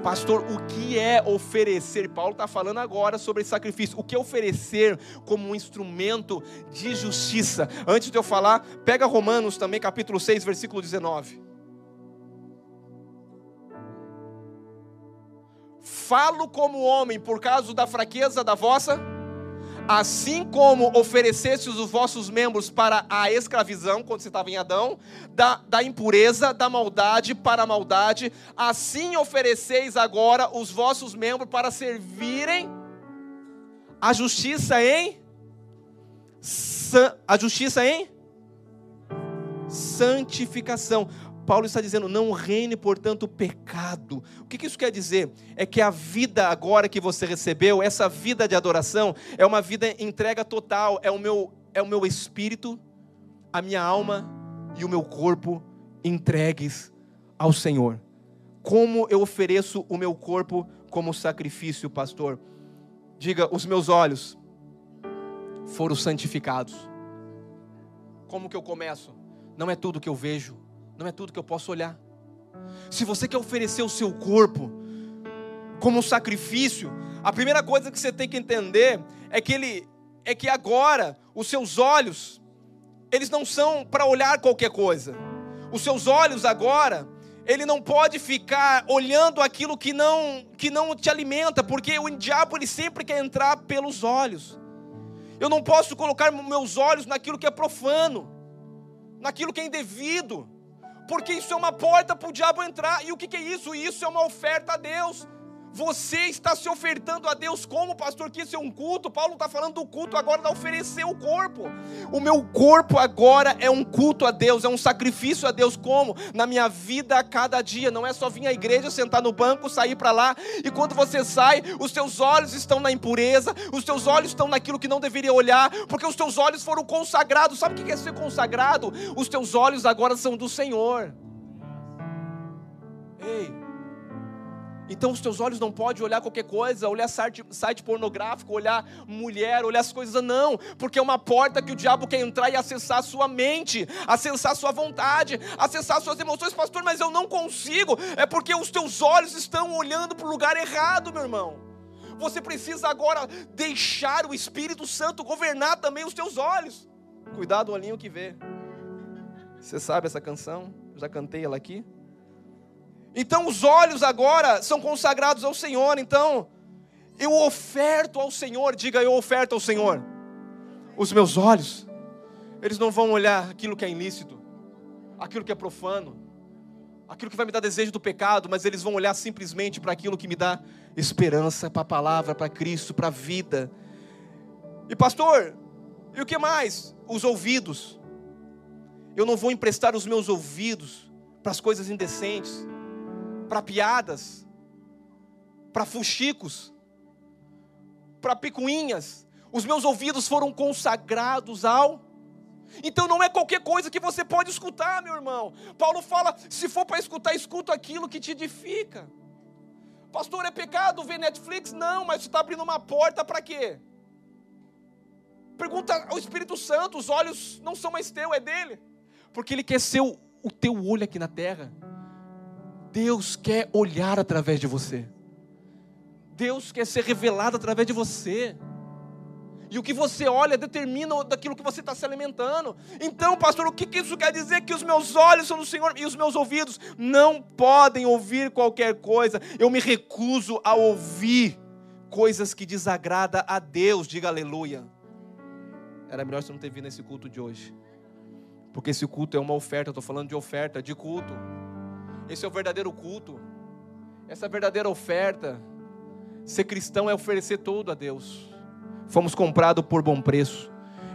Pastor, o que é oferecer? Paulo está falando agora sobre sacrifício. O que é oferecer como um instrumento de justiça? Antes de eu falar, pega Romanos também, capítulo 6, versículo 19. Falo como homem por causa da fraqueza da vossa assim como oferecestes os vossos membros para a escravidão, quando você estava em Adão, da, da impureza, da maldade para a maldade, assim ofereceis agora os vossos membros para servirem a justiça em a justiça em santificação. Paulo está dizendo: não reine, portanto, o pecado. O que isso quer dizer? É que a vida agora que você recebeu, essa vida de adoração, é uma vida entrega total, é o meu, é o meu espírito, a minha alma e o meu corpo entregues ao Senhor. Como eu ofereço o meu corpo como sacrifício, pastor? Diga: os meus olhos foram santificados. Como que eu começo? Não é tudo que eu vejo não é tudo que eu posso olhar. Se você quer oferecer o seu corpo como um sacrifício, a primeira coisa que você tem que entender é que ele é que agora os seus olhos eles não são para olhar qualquer coisa. Os seus olhos agora, ele não pode ficar olhando aquilo que não que não te alimenta, porque o diabo ele sempre quer entrar pelos olhos. Eu não posso colocar meus olhos naquilo que é profano, naquilo que é indevido porque isso é uma porta para o diabo entrar. E o que, que é isso? Isso é uma oferta a Deus. Você está se ofertando a Deus como pastor, que isso é um culto. Paulo está falando do culto agora, da oferecer o corpo. O meu corpo agora é um culto a Deus, é um sacrifício a Deus, como? Na minha vida a cada dia. Não é só vir à igreja, sentar no banco, sair para lá. E quando você sai, os teus olhos estão na impureza, os teus olhos estão naquilo que não deveria olhar, porque os teus olhos foram consagrados. Sabe o que é ser consagrado? Os teus olhos agora são do Senhor. Ei. Então os teus olhos não podem olhar qualquer coisa, olhar site, pornográfico, olhar mulher, olhar as coisas, não, porque é uma porta que o diabo quer entrar e acessar a sua mente, acessar a sua vontade, acessar as suas emoções, pastor, mas eu não consigo, é porque os teus olhos estão olhando para o lugar errado, meu irmão. Você precisa agora deixar o Espírito Santo governar também os teus olhos. Cuidado olhinho que vê. Você sabe essa canção? Já cantei ela aqui. Então os olhos agora são consagrados ao Senhor. Então eu oferto ao Senhor, diga eu oferto ao Senhor. Os meus olhos, eles não vão olhar aquilo que é ilícito, aquilo que é profano, aquilo que vai me dar desejo do pecado, mas eles vão olhar simplesmente para aquilo que me dá esperança, para a palavra, para Cristo, para a vida. E pastor, e o que mais? Os ouvidos. Eu não vou emprestar os meus ouvidos para as coisas indecentes para piadas, para fuxicos, para picuinhas. Os meus ouvidos foram consagrados ao. Então não é qualquer coisa que você pode escutar, meu irmão. Paulo fala: se for para escutar, escuta aquilo que te edifica. Pastor, é pecado ver Netflix? Não, mas você está abrindo uma porta para quê? Pergunta ao Espírito Santo: os olhos não são mais teu, é dele. Porque ele quer ser o, o teu olho aqui na terra. Deus quer olhar através de você. Deus quer ser revelado através de você. E o que você olha determina daquilo que você está se alimentando. Então, pastor, o que, isso quer dizer? Que os meus olhos são do Senhor e os meus ouvidos não podem ouvir qualquer coisa. Eu me recuso a ouvir coisas que desagradam a Deus. Diga aleluia. Era melhor você não ter vindo nesse culto de hoje. Porque esse culto é uma oferta, eu estou falando de oferta, de culto. Esse é o verdadeiro culto. Essa verdadeira oferta. Ser cristão é oferecer tudo a Deus. Fomos comprados por bom preço.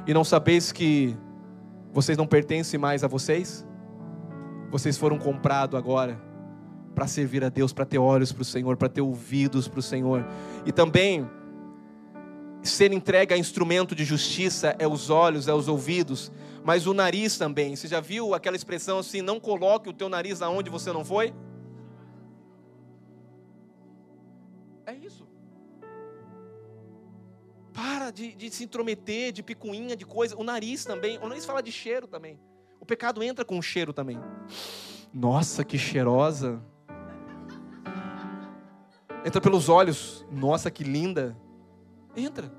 E não sabeis que vocês não pertencem mais a vocês? Vocês foram comprados agora para servir a Deus, para ter olhos para o Senhor, para ter ouvidos para o Senhor. E também ser entregue a instrumento de justiça é os olhos, é os ouvidos, mas o nariz também. Você já viu aquela expressão assim: não coloque o teu nariz aonde você não foi? É isso. Para de, de se intrometer, de picuinha, de coisa. O nariz também. O nariz fala de cheiro também. O pecado entra com cheiro também. Nossa, que cheirosa. Entra pelos olhos. Nossa, que linda. Entra.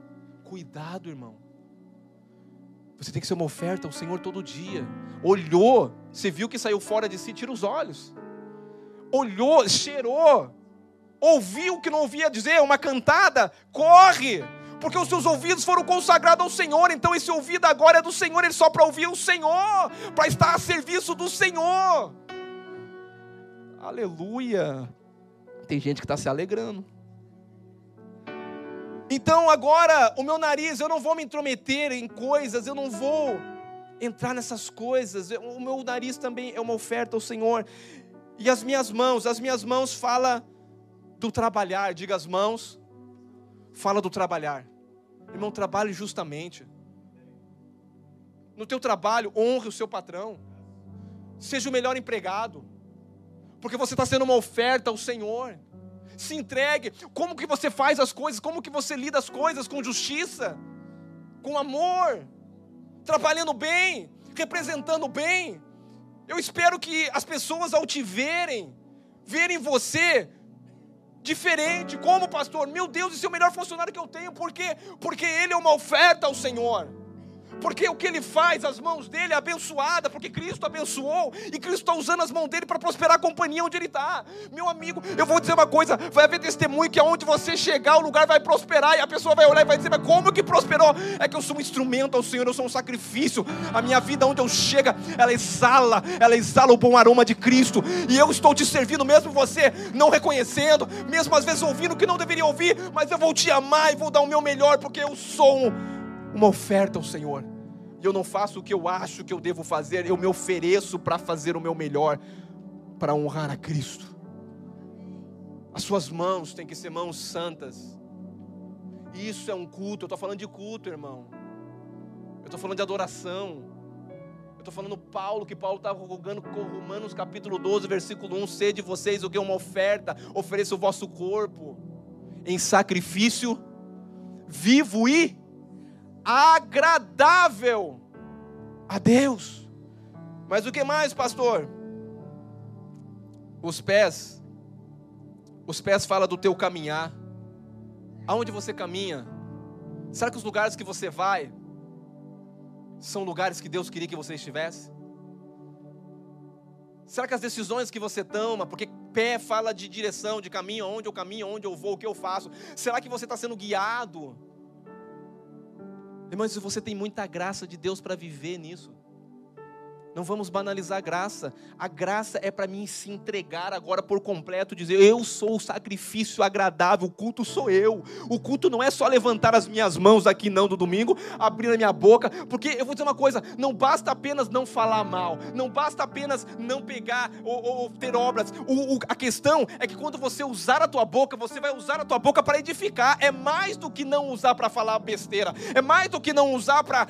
Cuidado, irmão. Você tem que ser uma oferta ao Senhor todo dia. Olhou, você viu que saiu fora de si, tira os olhos. Olhou, cheirou, ouviu o que não ouvia dizer, uma cantada, corre, porque os seus ouvidos foram consagrados ao Senhor, então esse ouvido agora é do Senhor, ele só para ouvir o Senhor, para estar a serviço do Senhor. Aleluia. Tem gente que está se alegrando. Então agora, o meu nariz, eu não vou me intrometer em coisas, eu não vou entrar nessas coisas. O meu nariz também é uma oferta ao Senhor. E as minhas mãos, as minhas mãos fala do trabalhar, diga as mãos, fala do trabalhar. Irmão, trabalhe justamente. No teu trabalho, honre o seu patrão. Seja o melhor empregado. Porque você está sendo uma oferta ao Senhor se entregue. Como que você faz as coisas? Como que você lida as coisas com justiça, com amor, trabalhando bem, representando bem. Eu espero que as pessoas ao te verem, verem você diferente, como pastor, meu Deus, esse é o melhor funcionário que eu tenho, por quê? Porque ele é uma oferta ao Senhor. Porque o que ele faz, as mãos dele é abençoada, porque Cristo abençoou, e Cristo está usando as mãos dele para prosperar a companhia onde ele está. Meu amigo, eu vou dizer uma coisa: vai haver testemunho que aonde você chegar, o lugar vai prosperar, e a pessoa vai olhar e vai dizer, mas como que prosperou? É que eu sou um instrumento ao Senhor, eu sou um sacrifício. A minha vida, onde eu chego, ela exala, ela exala o bom aroma de Cristo, e eu estou te servindo, mesmo você não reconhecendo, mesmo às vezes ouvindo que não deveria ouvir, mas eu vou te amar e vou dar o meu melhor, porque eu sou um uma oferta ao Senhor. E eu não faço o que eu acho que eu devo fazer, eu me ofereço para fazer o meu melhor, para honrar a Cristo. As suas mãos têm que ser mãos santas. Isso é um culto, eu estou falando de culto, irmão. Eu estou falando de adoração. Eu estou falando Paulo, que Paulo estava rogando com Romanos capítulo 12, versículo 1, sede vocês o que uma oferta, ofereça o vosso corpo em sacrifício vivo e agradável a Deus. Mas o que mais, pastor? Os pés. Os pés fala do teu caminhar. Aonde você caminha? Será que os lugares que você vai são lugares que Deus queria que você estivesse? Será que as decisões que você toma, porque pé fala de direção, de caminho, onde eu caminho, onde eu vou, o que eu faço, será que você está sendo guiado Irmãos, você tem muita graça de Deus para viver nisso. Não vamos banalizar a graça. A graça é para mim se entregar agora por completo, dizer: eu sou o sacrifício agradável, o culto sou eu. O culto não é só levantar as minhas mãos aqui não do domingo, abrir a minha boca, porque eu vou dizer uma coisa: não basta apenas não falar mal, não basta apenas não pegar ou, ou ter obras. O, o, a questão é que quando você usar a tua boca, você vai usar a tua boca para edificar. É mais do que não usar para falar besteira, é mais do que não usar para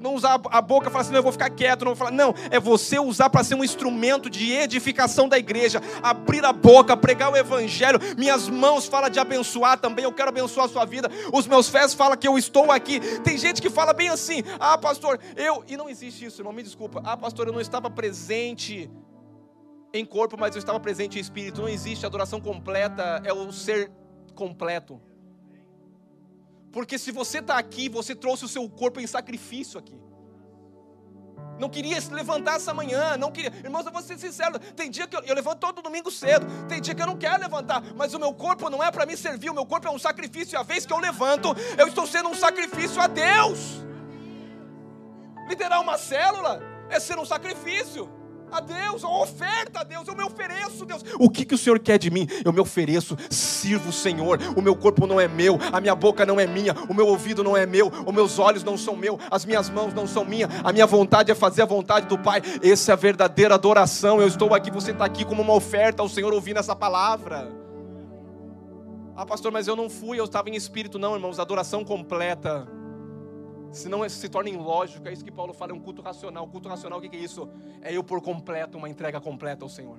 não usar a boca e falar assim: eu vou ficar quieto projeto, não falar, não, é você usar para ser um instrumento de edificação da igreja, abrir a boca, pregar o evangelho. Minhas mãos falam de abençoar também, eu quero abençoar a sua vida. Os meus pés falam que eu estou aqui. Tem gente que fala bem assim: "Ah, pastor, eu", e não existe isso, irmão, me desculpa. "Ah, pastor, eu não estava presente em corpo, mas eu estava presente em espírito". Não existe adoração completa, é o ser completo. Porque se você está aqui, você trouxe o seu corpo em sacrifício aqui. Não queria se levantar essa manhã, não queria. Irmãos, eu vou ser sincero. Tem dia que eu, eu levanto todo domingo cedo. Tem dia que eu não quero levantar, mas o meu corpo não é para me servir. O meu corpo é um sacrifício. E a vez que eu levanto, eu estou sendo um sacrifício a Deus. Liderar uma célula é ser um sacrifício a Deus, a oferta a Deus, eu me ofereço, Deus. O que, que o Senhor quer de mim? Eu me ofereço, sirvo o Senhor. O meu corpo não é meu, a minha boca não é minha, o meu ouvido não é meu, os meus olhos não são meus, as minhas mãos não são minhas, a minha vontade é fazer a vontade do Pai. Essa é a verdadeira adoração. Eu estou aqui, você está aqui como uma oferta ao Senhor ouvindo essa palavra. Ah, pastor, mas eu não fui, eu estava em espírito. Não, irmãos, adoração completa senão se torna ilógico. É isso que Paulo fala, é um culto racional. Culto racional, o que é isso? É eu por completo, uma entrega completa ao Senhor.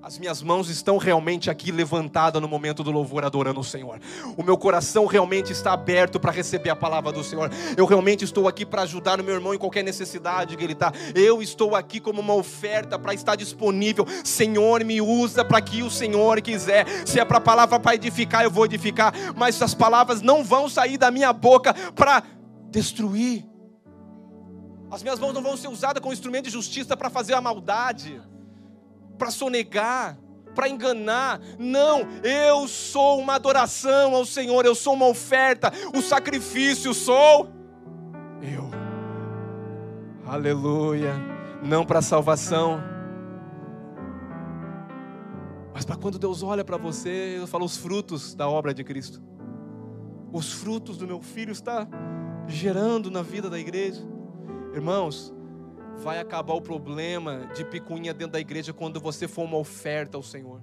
As minhas mãos estão realmente aqui levantadas no momento do louvor, adorando o Senhor. O meu coração realmente está aberto para receber a palavra do Senhor. Eu realmente estou aqui para ajudar o meu irmão em qualquer necessidade que ele está. Eu estou aqui como uma oferta para estar disponível. Senhor, me usa para que o Senhor quiser. Se é para a palavra para edificar, eu vou edificar. Mas as palavras não vão sair da minha boca para destruir. As minhas mãos não vão ser usadas como instrumento de justiça para fazer a maldade, para sonegar, para enganar. Não, eu sou uma adoração ao Senhor, eu sou uma oferta, o sacrifício sou eu. Aleluia. Não para salvação, mas para quando Deus olha para você, Ele fala os frutos da obra de Cristo. Os frutos do meu filho está gerando na vida da igreja. Irmãos, vai acabar o problema de picuinha dentro da igreja quando você for uma oferta ao Senhor.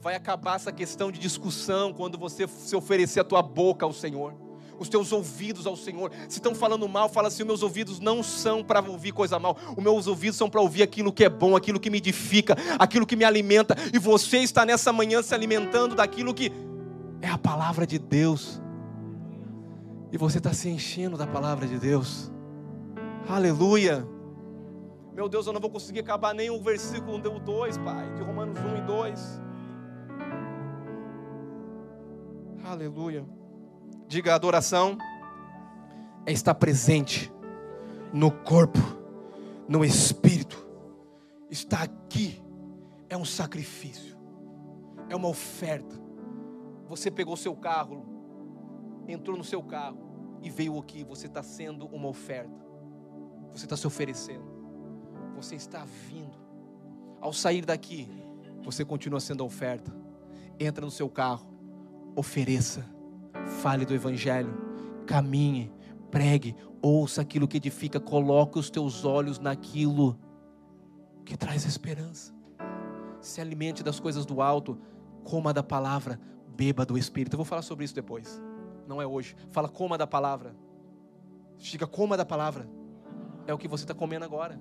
Vai acabar essa questão de discussão quando você se oferecer a tua boca ao Senhor. Os teus ouvidos ao Senhor. Se estão falando mal, fala assim: meus ouvidos não são para ouvir coisa mal. Os meus ouvidos são para ouvir aquilo que é bom, aquilo que me edifica, aquilo que me alimenta. E você está nessa manhã se alimentando daquilo que é a palavra de Deus e você está se enchendo da palavra de Deus. Aleluia. Meu Deus, eu não vou conseguir acabar nem o versículo 2, Pai, de Romanos 1 e 2. Aleluia. Diga adoração é estar presente no corpo, no espírito. Está aqui é um sacrifício, é uma oferta. Você pegou seu carro, entrou no seu carro e veio aqui, você está sendo uma oferta, você está se oferecendo, você está vindo. Ao sair daqui, você continua sendo a oferta. Entra no seu carro, ofereça, fale do Evangelho, caminhe, pregue, ouça aquilo que edifica, coloque os teus olhos naquilo que traz esperança. Se alimente das coisas do alto, coma da palavra, beba do Espírito. Eu vou falar sobre isso depois não é hoje. Fala, coma da palavra. Diga, coma da palavra. É o que você está comendo agora.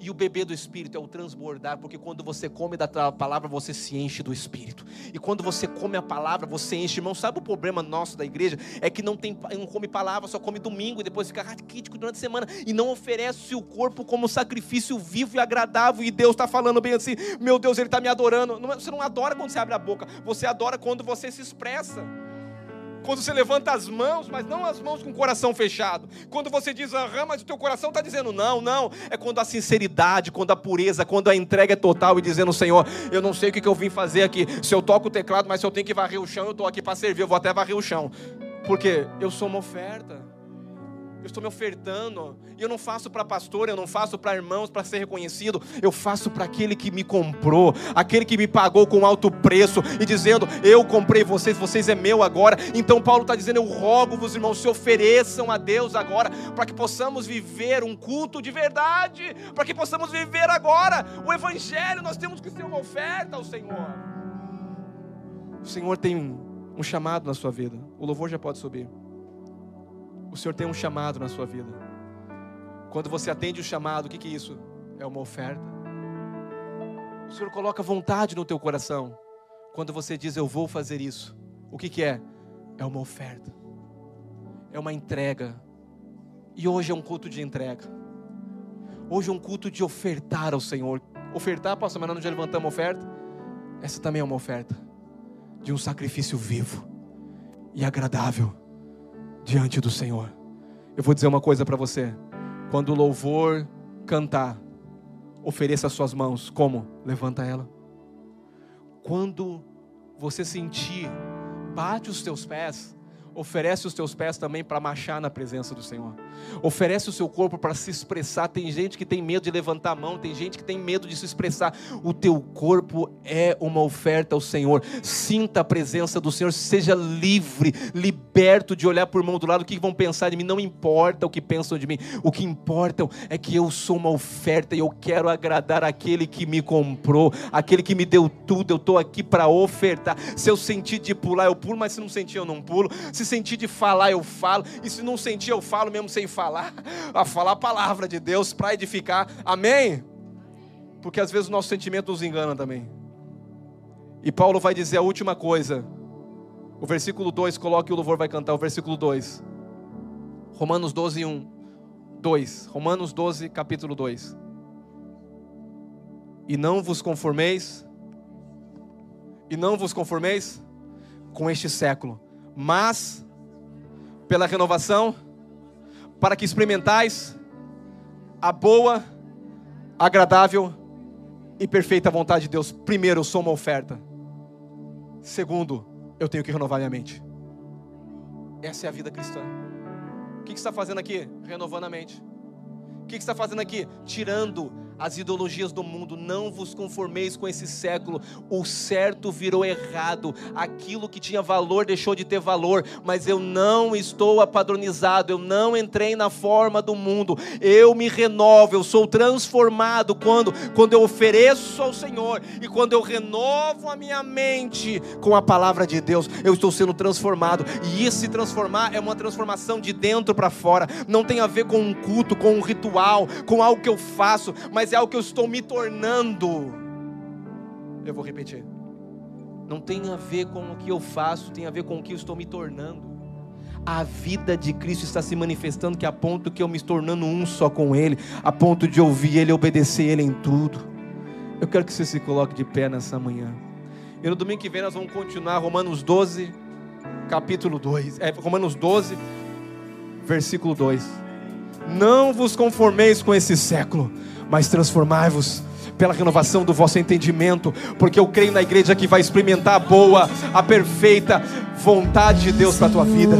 E o bebê do Espírito é o transbordar, porque quando você come da palavra, você se enche do Espírito. E quando você come a palavra, você enche. Irmão, sabe o problema nosso da igreja? É que não, tem, não come palavra, só come domingo e depois fica raquítico durante a semana e não oferece o corpo como sacrifício vivo e agradável. E Deus está falando bem assim: meu Deus, Ele está me adorando. Você não adora quando você abre a boca, você adora quando você se expressa. Quando você levanta as mãos, mas não as mãos com o coração fechado. Quando você diz aham, mas o teu coração está dizendo não, não. É quando a sinceridade, quando a pureza, quando a entrega é total e dizendo, Senhor, eu não sei o que eu vim fazer aqui. Se eu toco o teclado, mas se eu tenho que varrer o chão, eu estou aqui para servir, eu vou até varrer o chão. Porque eu sou uma oferta eu estou me ofertando. E eu não faço para pastor, eu não faço para irmãos para ser reconhecido. Eu faço para aquele que me comprou, aquele que me pagou com alto preço e dizendo: Eu comprei vocês, vocês é meu agora. Então Paulo está dizendo: Eu rogo-vos, irmãos, se ofereçam a Deus agora, para que possamos viver um culto de verdade, para que possamos viver agora o Evangelho. Nós temos que ser uma oferta ao Senhor. O Senhor tem um chamado na sua vida. O louvor já pode subir. O Senhor tem um chamado na sua vida. Quando você atende o chamado, o que, que é isso? É uma oferta. O Senhor coloca vontade no teu coração. Quando você diz eu vou fazer isso, o que, que é? É uma oferta. É uma entrega. E hoje é um culto de entrega. Hoje é um culto de ofertar ao Senhor. Ofertar, pastor, mas nós já levantamos oferta. Essa também é uma oferta de um sacrifício vivo e agradável diante do Senhor. Eu vou dizer uma coisa para você. Quando o louvor cantar, ofereça as suas mãos. Como? Levanta ela. Quando você sentir, bate os teus pés Oferece os teus pés também para marchar na presença do Senhor. Oferece o seu corpo para se expressar. Tem gente que tem medo de levantar a mão, tem gente que tem medo de se expressar. O teu corpo é uma oferta ao Senhor. Sinta a presença do Senhor, seja livre, liberto de olhar por mão do lado. O que vão pensar de mim? Não importa o que pensam de mim. O que importa é que eu sou uma oferta e eu quero agradar aquele que me comprou, aquele que me deu tudo. Eu estou aqui para ofertar. Se eu sentir de pular, eu pulo, mas se não sentir, eu não pulo. Se se sentir de falar, eu falo. E se não sentir, eu falo mesmo sem falar. [LAUGHS] A falar a palavra de Deus para edificar. Amém? Porque às vezes o nosso sentimento nos engana também. E Paulo vai dizer a última coisa. O versículo 2, coloque o louvor vai cantar o versículo 2. Romanos 12, 1. 2. Romanos 12, capítulo 2. E não vos conformeis, e não vos conformeis com este século, mas pela renovação, para que experimentais a boa, agradável e perfeita vontade de Deus. Primeiro, eu sou uma oferta. Segundo, eu tenho que renovar minha mente. Essa é a vida cristã. O que você está fazendo aqui? Renovando a mente. O que você está fazendo aqui? Tirando as ideologias do mundo, não vos conformeis com esse século. O certo virou errado, aquilo que tinha valor deixou de ter valor, mas eu não estou apadronizado, eu não entrei na forma do mundo. Eu me renovo, eu sou transformado quando quando eu ofereço ao Senhor e quando eu renovo a minha mente com a palavra de Deus, eu estou sendo transformado. E esse transformar é uma transformação de dentro para fora. Não tem a ver com um culto, com um ritual, com algo que eu faço, mas mas é que eu estou me tornando. Eu vou repetir. Não tem a ver com o que eu faço, tem a ver com o que eu estou me tornando. A vida de Cristo está se manifestando que a ponto que eu me tornando um só com Ele, a ponto de ouvir Ele, obedecer Ele em tudo. Eu quero que você se coloque de pé nessa manhã. E no domingo que vem nós vamos continuar Romanos 12, capítulo 2. É, Romanos 12, versículo 2. Não vos conformeis com esse século mas transformai-vos pela renovação do vosso entendimento, porque eu creio na igreja que vai experimentar a boa, a perfeita vontade de Deus para a tua vida.